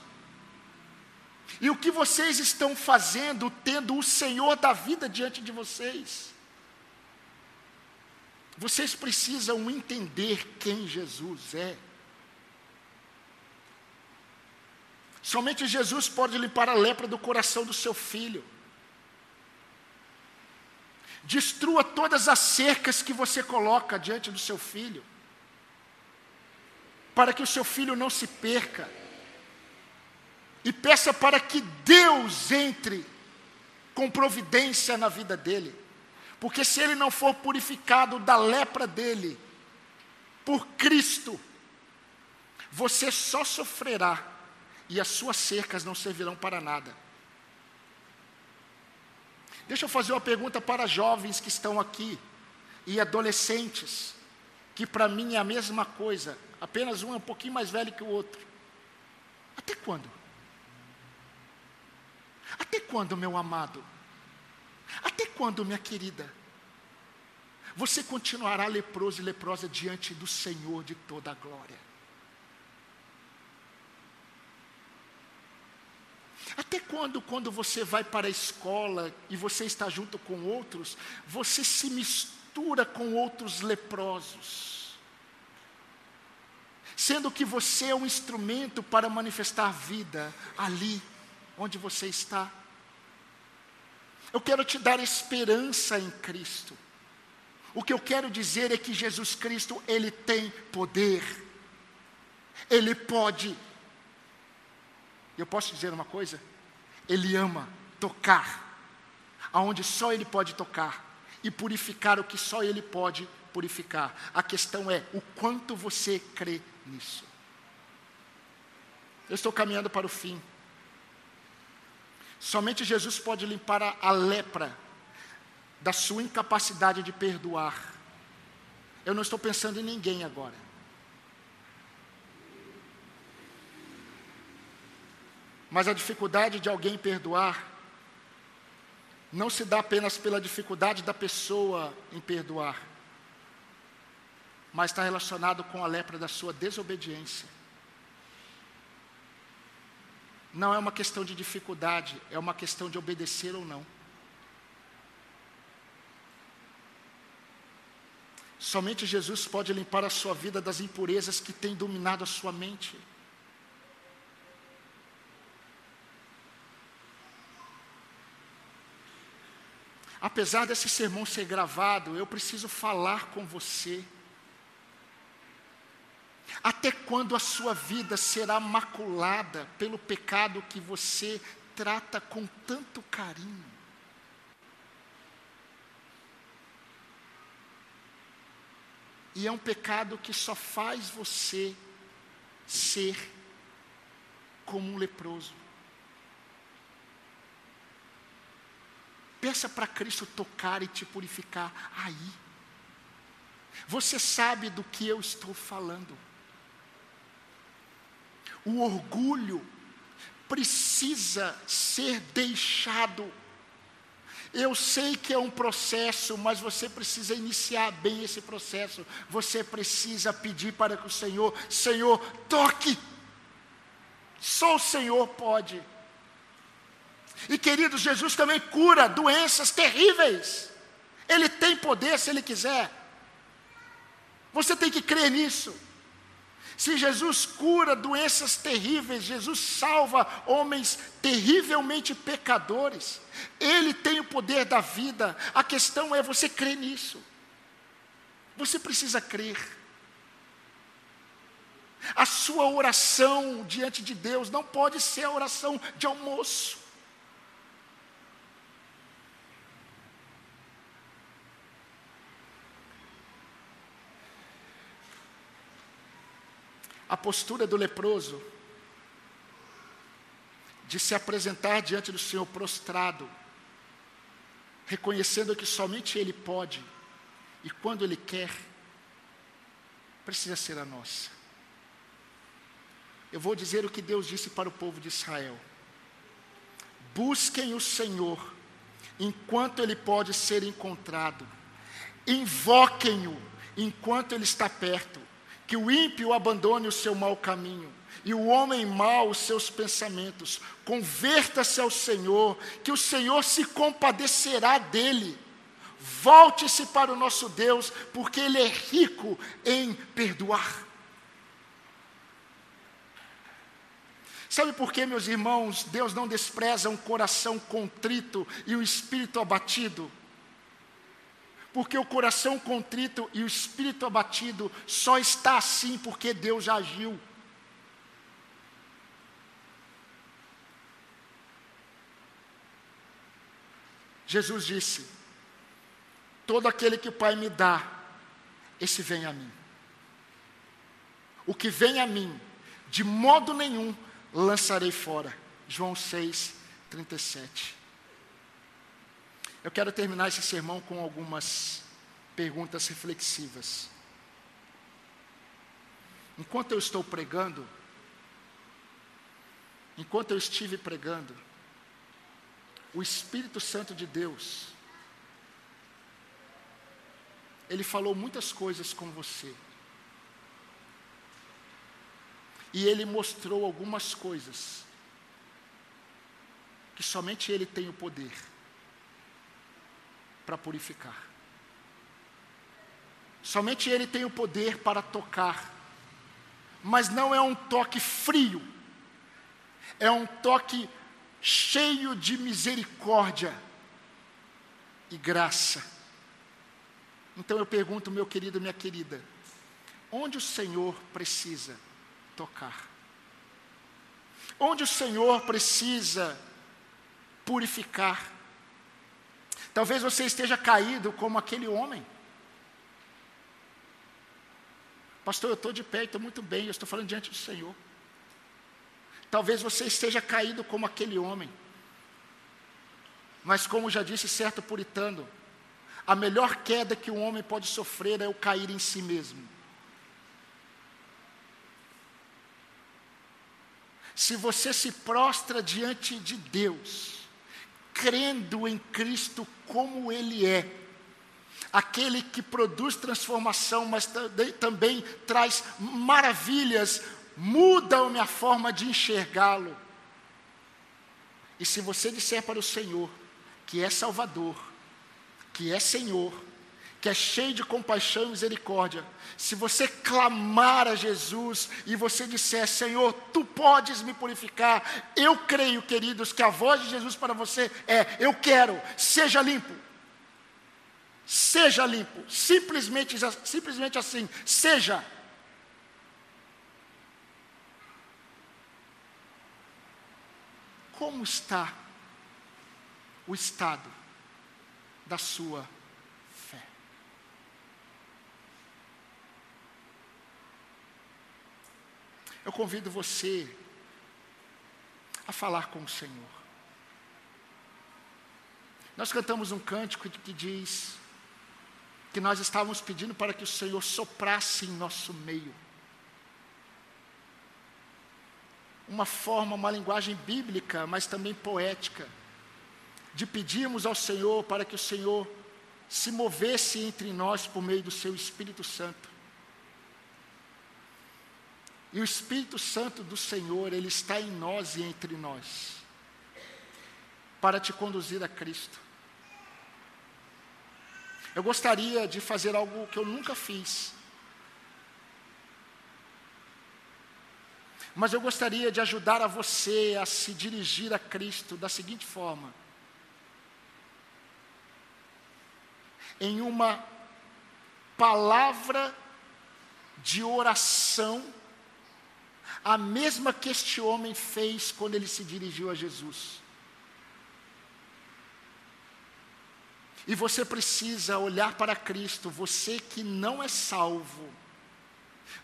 S1: E o que vocês estão fazendo, tendo o Senhor da vida diante de vocês? Vocês precisam entender quem Jesus é. Somente Jesus pode limpar a lepra do coração do seu filho. Destrua todas as cercas que você coloca diante do seu filho, para que o seu filho não se perca. E peça para que Deus entre com providência na vida dele. Porque se ele não for purificado da lepra dele, por Cristo, você só sofrerá e as suas cercas não servirão para nada. Deixa eu fazer uma pergunta para jovens que estão aqui e adolescentes, que para mim é a mesma coisa, apenas um é um pouquinho mais velho que o outro. Até quando? Até quando, meu amado? Até quando, minha querida? Você continuará leproso e leprosa diante do Senhor de toda a glória. Até quando, quando você vai para a escola e você está junto com outros, você se mistura com outros leprosos? Sendo que você é um instrumento para manifestar vida ali onde você está. Eu quero te dar esperança em Cristo. O que eu quero dizer é que Jesus Cristo, Ele tem poder, Ele pode eu posso dizer uma coisa? Ele ama tocar aonde só Ele pode tocar e purificar o que só Ele pode purificar. A questão é o quanto você crê nisso. Eu estou caminhando para o fim. Somente Jesus pode limpar a, a lepra da sua incapacidade de perdoar. Eu não estou pensando em ninguém agora. Mas a dificuldade de alguém perdoar não se dá apenas pela dificuldade da pessoa em perdoar, mas está relacionado com a lepra da sua desobediência. Não é uma questão de dificuldade, é uma questão de obedecer ou não. Somente Jesus pode limpar a sua vida das impurezas que têm dominado a sua mente. Apesar desse sermão ser gravado, eu preciso falar com você. Até quando a sua vida será maculada pelo pecado que você trata com tanto carinho? E é um pecado que só faz você ser como um leproso. Peça para Cristo tocar e te purificar aí. Você sabe do que eu estou falando. O orgulho precisa ser deixado. Eu sei que é um processo, mas você precisa iniciar bem esse processo. Você precisa pedir para que o Senhor, Senhor, toque. Só o Senhor pode. E queridos, Jesus também cura doenças terríveis. Ele tem poder se ele quiser. Você tem que crer nisso. Se Jesus cura doenças terríveis, Jesus salva homens terrivelmente pecadores. Ele tem o poder da vida. A questão é você crer nisso. Você precisa crer. A sua oração diante de Deus não pode ser a oração de almoço. A postura do leproso, de se apresentar diante do Senhor prostrado, reconhecendo que somente Ele pode e quando Ele quer, precisa ser a nossa. eu vou dizer o que Deus disse para o povo de Israel: busquem o Senhor enquanto ele pode ser encontrado, invoquem-o enquanto ele está perto, que o ímpio abandone o seu mau caminho e o homem mau os seus pensamentos. Converta-se ao Senhor, que o Senhor se compadecerá dele. Volte-se para o nosso Deus, porque Ele é rico em perdoar. Sabe por que, meus irmãos, Deus não despreza um coração contrito e um espírito abatido? Porque o coração contrito e o espírito abatido só está assim porque Deus agiu. Jesus disse: Todo aquele que o Pai me dá, esse vem a mim. O que vem a mim, de modo nenhum lançarei fora. João 6, 37. Eu quero terminar esse sermão com algumas perguntas reflexivas. Enquanto eu estou pregando, enquanto eu estive pregando, o Espírito Santo de Deus, ele falou muitas coisas com você. E ele mostrou algumas coisas que somente ele tem o poder para purificar. Somente ele tem o poder para tocar. Mas não é um toque frio. É um toque cheio de misericórdia e graça. Então eu pergunto, meu querido, minha querida, onde o Senhor precisa tocar? Onde o Senhor precisa purificar? Talvez você esteja caído como aquele homem. Pastor, eu estou de pé, estou muito bem, eu estou falando diante do Senhor. Talvez você esteja caído como aquele homem. Mas, como já disse certo puritano, a melhor queda que um homem pode sofrer é o cair em si mesmo. Se você se prostra diante de Deus, crendo em Cristo como Ele é, aquele que produz transformação, mas também traz maravilhas muda a minha forma de enxergá-lo. E se você disser para o Senhor que é Salvador, que é Senhor, que é cheio de compaixão e misericórdia, se você clamar a Jesus e você disser, Senhor, tu podes me purificar, eu creio, queridos, que a voz de Jesus para você é: eu quero, seja limpo. Seja limpo, simplesmente, simplesmente assim, seja. como está o estado da sua fé. Eu convido você a falar com o Senhor. Nós cantamos um cântico que diz que nós estávamos pedindo para que o Senhor soprasse em nosso meio. uma forma, uma linguagem bíblica, mas também poética, de pedirmos ao Senhor para que o Senhor se movesse entre nós por meio do seu Espírito Santo. E o Espírito Santo do Senhor, ele está em nós e entre nós, para te conduzir a Cristo. Eu gostaria de fazer algo que eu nunca fiz. Mas eu gostaria de ajudar a você a se dirigir a Cristo da seguinte forma: em uma palavra de oração, a mesma que este homem fez quando ele se dirigiu a Jesus. E você precisa olhar para Cristo, você que não é salvo,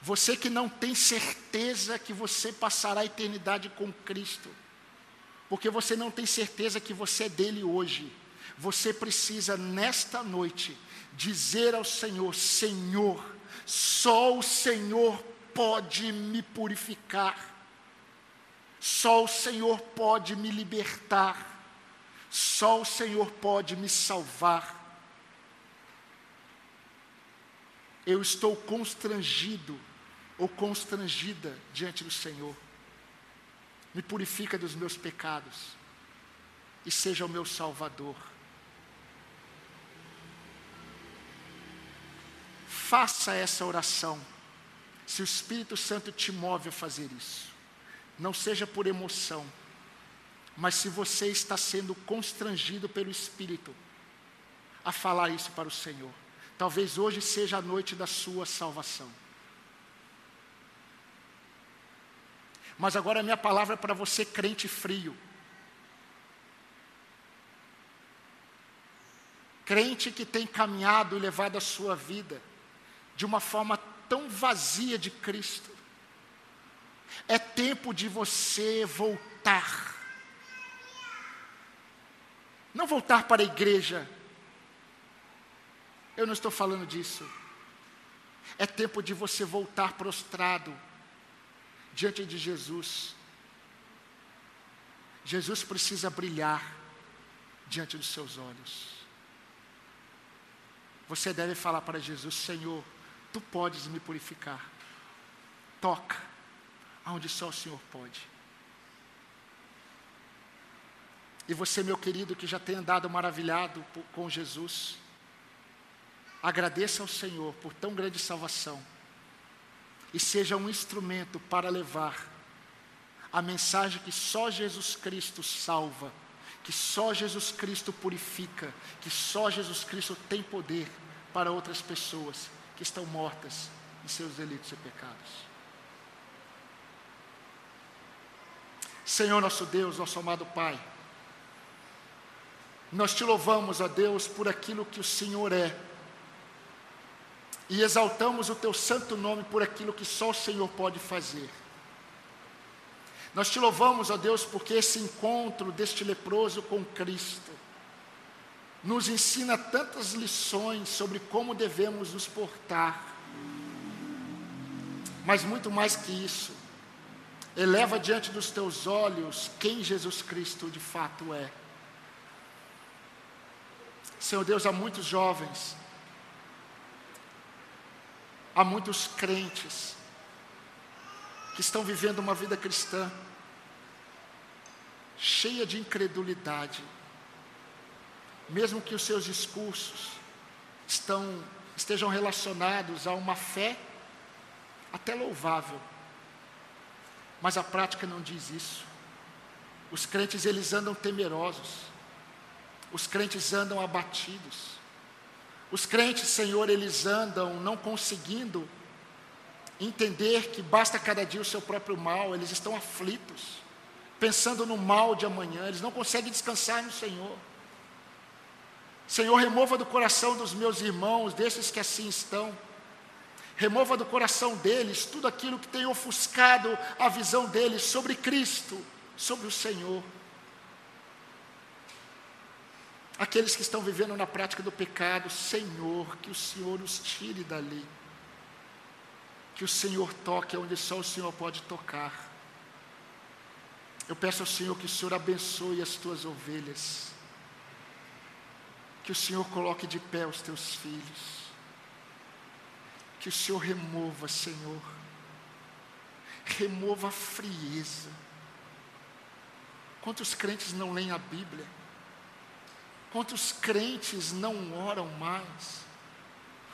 S1: você que não tem certeza que você passará a eternidade com Cristo, porque você não tem certeza que você é dele hoje, você precisa nesta noite dizer ao Senhor: Senhor, só o Senhor pode me purificar. Só o Senhor pode me libertar. Só o Senhor pode me salvar. Eu estou constrangido ou constrangida diante do Senhor. Me purifica dos meus pecados e seja o meu Salvador. Faça essa oração, se o Espírito Santo te move a fazer isso. Não seja por emoção, mas se você está sendo constrangido pelo Espírito a falar isso para o Senhor. Talvez hoje seja a noite da sua salvação. Mas agora a minha palavra é para você, crente frio. Crente que tem caminhado e levado a sua vida de uma forma tão vazia de Cristo. É tempo de você voltar. Não voltar para a igreja. Eu não estou falando disso. É tempo de você voltar prostrado diante de Jesus. Jesus precisa brilhar diante dos seus olhos. Você deve falar para Jesus: Senhor, tu podes me purificar. Toca aonde só o Senhor pode. E você, meu querido, que já tem andado maravilhado com Jesus, agradeça ao Senhor por tão grande salvação e seja um instrumento para levar a mensagem que só Jesus Cristo salva, que só Jesus Cristo purifica, que só Jesus Cristo tem poder para outras pessoas que estão mortas em seus delitos e pecados. Senhor nosso Deus, nosso amado Pai, nós te louvamos, ó Deus, por aquilo que o Senhor é, e exaltamos o teu santo nome por aquilo que só o Senhor pode fazer. Nós te louvamos, ó Deus, porque esse encontro deste leproso com Cristo nos ensina tantas lições sobre como devemos nos portar. Mas muito mais que isso, Eleva diante dos teus olhos quem Jesus Cristo de fato é. Senhor Deus, há muitos jovens, há muitos crentes que estão vivendo uma vida cristã cheia de incredulidade, mesmo que os seus discursos estão, estejam relacionados a uma fé até louvável mas a prática não diz isso. Os crentes eles andam temerosos. Os crentes andam abatidos. Os crentes, Senhor, eles andam não conseguindo entender que basta cada dia o seu próprio mal, eles estão aflitos, pensando no mal de amanhã, eles não conseguem descansar no Senhor. Senhor, remova do coração dos meus irmãos, desses que assim estão, remova do coração deles tudo aquilo que tem ofuscado a visão deles sobre Cristo, sobre o Senhor. Aqueles que estão vivendo na prática do pecado, Senhor, que o Senhor os tire dali. Que o Senhor toque onde só o Senhor pode tocar. Eu peço ao Senhor que o Senhor abençoe as tuas ovelhas. Que o Senhor coloque de pé os teus filhos que o Senhor remova, Senhor. Remova a frieza. Quantos crentes não leem a Bíblia? Quantos crentes não oram mais?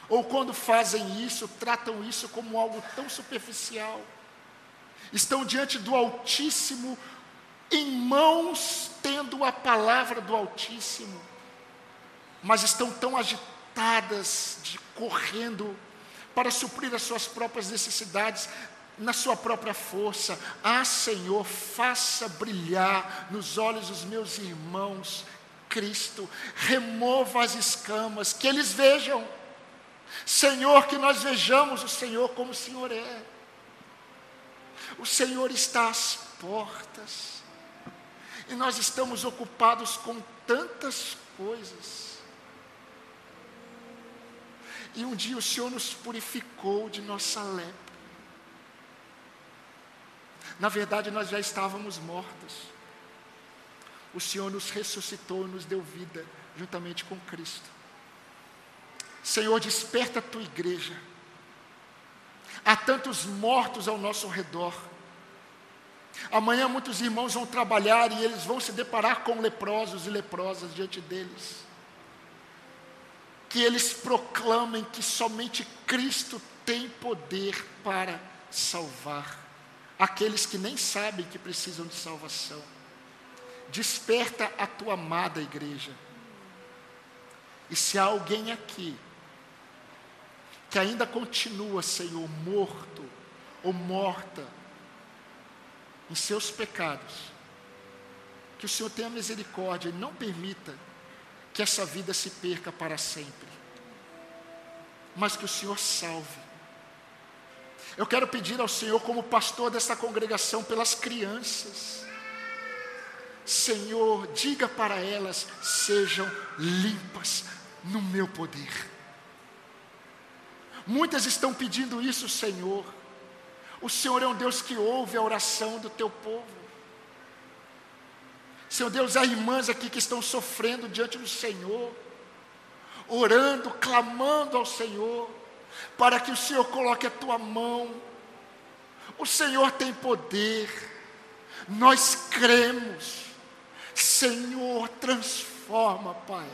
S1: Ou quando fazem isso, tratam isso como algo tão superficial. Estão diante do Altíssimo, em mãos, tendo a palavra do Altíssimo, mas estão tão agitadas, de, correndo para suprir as suas próprias necessidades, na sua própria força. Ah, Senhor, faça brilhar nos olhos dos meus irmãos Cristo, remova as escamas, que eles vejam. Senhor, que nós vejamos o Senhor como o Senhor é. O Senhor está às portas, e nós estamos ocupados com tantas coisas. E um dia o Senhor nos purificou de nossa lepra. Na verdade, nós já estávamos mortos. O Senhor nos ressuscitou, nos deu vida, juntamente com Cristo. Senhor, desperta a tua igreja. Há tantos mortos ao nosso redor. Amanhã muitos irmãos vão trabalhar e eles vão se deparar com leprosos e leprosas diante deles. Que eles proclamem que somente Cristo tem poder para salvar aqueles que nem sabem que precisam de salvação. Desperta a tua amada igreja. E se há alguém aqui que ainda continua, Senhor, morto ou morta em seus pecados, que o Senhor tenha misericórdia e não permita que essa vida se perca para sempre, mas que o Senhor salve eu quero pedir ao Senhor, como pastor desta congregação, pelas crianças. Senhor, diga para elas: sejam limpas no meu poder. Muitas estão pedindo isso, Senhor. O Senhor é um Deus que ouve a oração do teu povo. Senhor Deus, há irmãs aqui que estão sofrendo diante do Senhor, orando, clamando ao Senhor para que o Senhor coloque a tua mão. O Senhor tem poder, nós cremos. Senhor, transforma, Pai.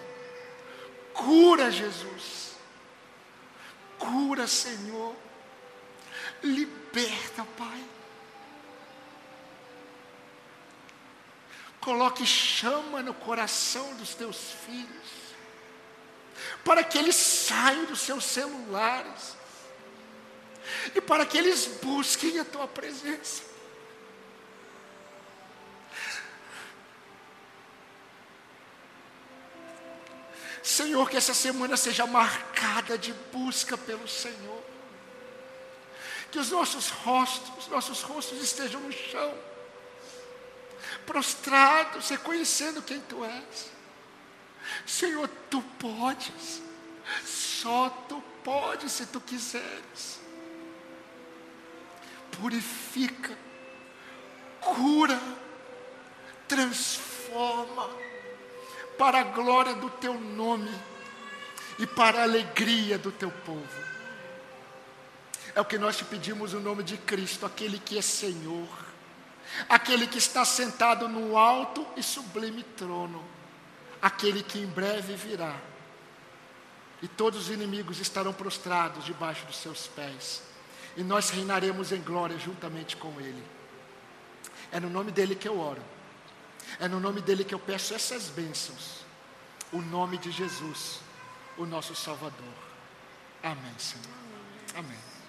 S1: Cura, Jesus. Cura, Senhor. Liberta, Pai. Coloque chama no coração dos teus filhos para que eles saiam dos seus celulares e para que eles busquem a tua presença. Senhor, que essa semana seja marcada de busca pelo Senhor. Que os nossos rostos, os nossos rostos estejam no chão, prostrados, reconhecendo quem Tu és. Senhor, tu podes, só tu podes se tu quiseres. Purifica, cura, transforma, para a glória do teu nome e para a alegria do teu povo. É o que nós te pedimos no nome de Cristo, aquele que é Senhor, aquele que está sentado no alto e sublime trono aquele que em breve virá. E todos os inimigos estarão prostrados debaixo dos seus pés. E nós reinaremos em glória juntamente com Ele. É no nome dele que eu oro. É no nome dele que eu peço essas bênçãos. O nome de Jesus, o nosso Salvador. Amém, Senhor. Amém.